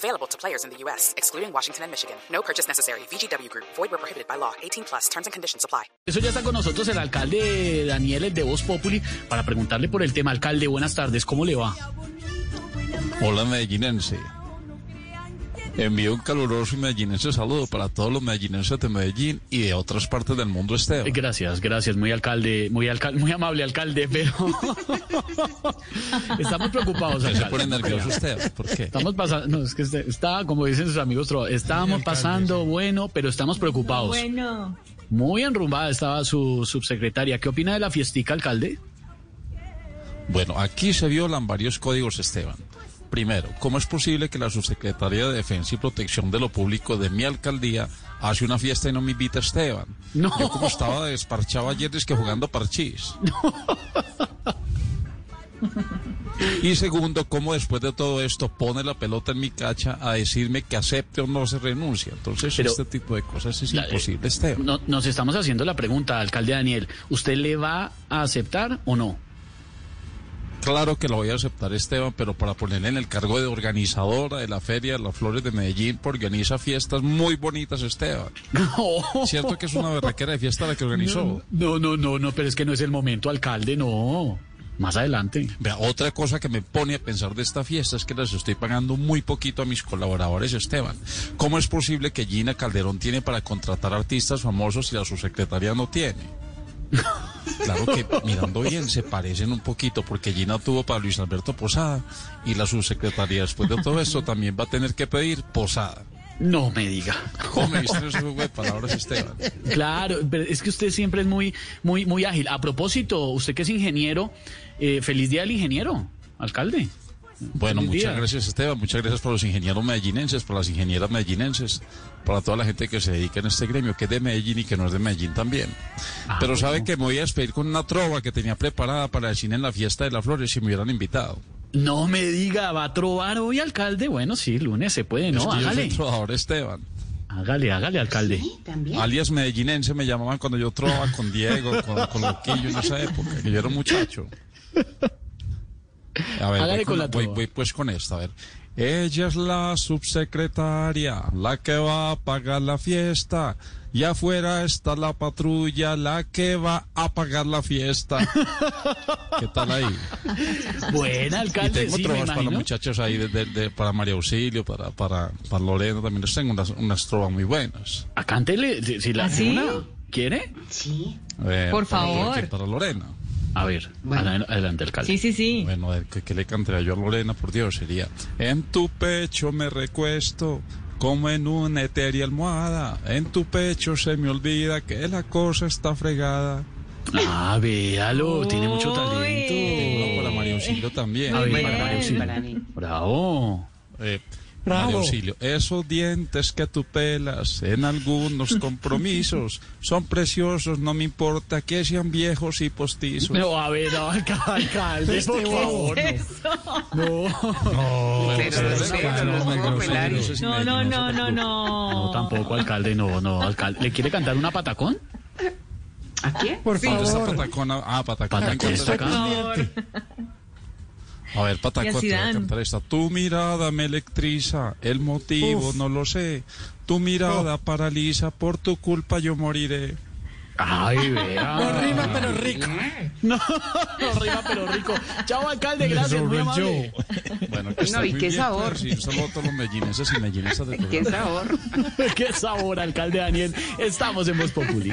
Available to players in the U.S., excluding Washington and Michigan. No purchase necessary. VGW Group. Void where prohibited by law. 18 plus. Terms and conditions apply. Eso ya está con nosotros el alcalde Daniel, el de Voz Populi, para preguntarle por el tema. Alcalde, buenas tardes, ¿cómo le va? Hola medellinense. Envío un caluroso y medellinense saludo para todos los medellinenses de Medellín y de otras partes del mundo, Esteban. Gracias, gracias, muy alcalde, muy alcal- muy amable alcalde, pero estamos preocupados. ¿Qué se alcalde. pone nervioso Esteban? ¿Por qué? Estamos pasando, no, es que este- está, como dicen sus amigos, estábamos pasando bueno, pero estamos preocupados. Bueno, Muy enrumbada estaba su subsecretaria. ¿Qué opina de la fiestica, alcalde? Bueno, aquí se violan varios códigos, Esteban. Primero, ¿cómo es posible que la subsecretaria de Defensa y Protección de lo Público de mi alcaldía hace una fiesta y no me invita a Esteban? No. Yo como estaba desparchado ayer, es que jugando parchís. Y segundo, ¿cómo después de todo esto pone la pelota en mi cacha a decirme que acepte o no se renuncia? Entonces, Pero- este tipo de cosas es La- imposible, Esteban. No- nos estamos haciendo la pregunta, alcalde Daniel. ¿Usted le va a aceptar o no? Claro que lo voy a aceptar, Esteban, pero para ponerle en el cargo de organizadora de la Feria de las Flores de Medellín, porque organiza fiestas muy bonitas, Esteban. No. Cierto que es una berraquera de fiesta la que organizó. No, no, no, no, pero es que no es el momento, alcalde, no. Más adelante. Vea, otra cosa que me pone a pensar de esta fiesta es que les estoy pagando muy poquito a mis colaboradores, Esteban. ¿Cómo es posible que Gina Calderón tiene para contratar artistas famosos y la subsecretaria no tiene? Claro que mirando bien se parecen un poquito porque Gina tuvo para Luis Alberto Posada y la subsecretaria después de todo esto también va a tener que pedir Posada. No me diga. ¿Cómo juego de palabras, Esteban? Claro, pero es que usted siempre es muy, muy, muy ágil. A propósito, usted que es ingeniero, eh, feliz día del ingeniero, alcalde. Bueno, Feliz muchas día. gracias Esteban, muchas gracias por los ingenieros medellinenses, por las ingenieras medellinenses, para toda la gente que se dedica en este gremio, que es de Medellín y que no es de Medellín también. Ah, Pero bueno. sabe que me voy a despedir con una trova que tenía preparada para el cine en la fiesta de las flores si me hubieran invitado. No me diga, ¿va a trobar hoy, alcalde? Bueno, sí, lunes se puede, Es ¿no? que yo soy Hágale. trovador Esteban. Hágale, hágale, alcalde. Alias medellinense me llamaban cuando yo trovaba con Diego, con, con Loquillo en esa época, que yo era un muchacho. A ver, voy, con la voy- voy pues con esta, a ver. Ella es la subsecretaria, la que va a pagar la fiesta. Y afuera está la patrulla, la que va a pagar la fiesta. ¿Qué tal ahí? Buena, Y alcalde, tengo sí, trovas para imagino. muchachos ahí, de- de- de- para María Auxilio, para, para, para Lorena, también les tengo unas, unas trovas muy buenas. Ah, cántele, si, si la ¿Ah, sí? una, ¿Quiere? A ver, Por para- favor. Para Lorena. A ver, adel- adelante, alcalde. sí, sí, sí. Bueno, ¿qué, qué le cantaría yo a Lorena? Por Dios, sería... En tu pecho me recuesto como en una etérea almohada. En tu pecho se me olvida que la cosa está fregada. Ah, véalo, tiene mucho Uy. talento. Tengo para María Auxilio también. A ver, Muy para. Bravo. Eh, María Auxilio, esos dientes que tú pelas en algunos compromisos son preciosos, no me importa que sean viejos y postizos. No, a ver, no, alca- alcalde, por favor. No. no. No, no, no, no, No, no, no, no, No, no. tampoco, alcalde, no, no, alcalde. ¿Le quiere cantar una patacón? ¿A quién? ¿Dónde está Patacón? Ah, Patacón. Patacón está Por acá. favor. A ver, Patacón, te voy a cantar esta. Tu mirada me electriza, el motivo no lo sé. Tu mirada paraliza, por tu culpa yo moriré. Ay, vea. No rima, pero rico. ¿Eh? No, no rima, pero rico. Chao, alcalde, gracias, muy amable. Bueno, que No, y qué bien, sabor. y un saludo a todos los mellineses y mellinesas de ¿Qué todo. sabor? Qué sabor, alcalde Daniel. Estamos en Voz Populi.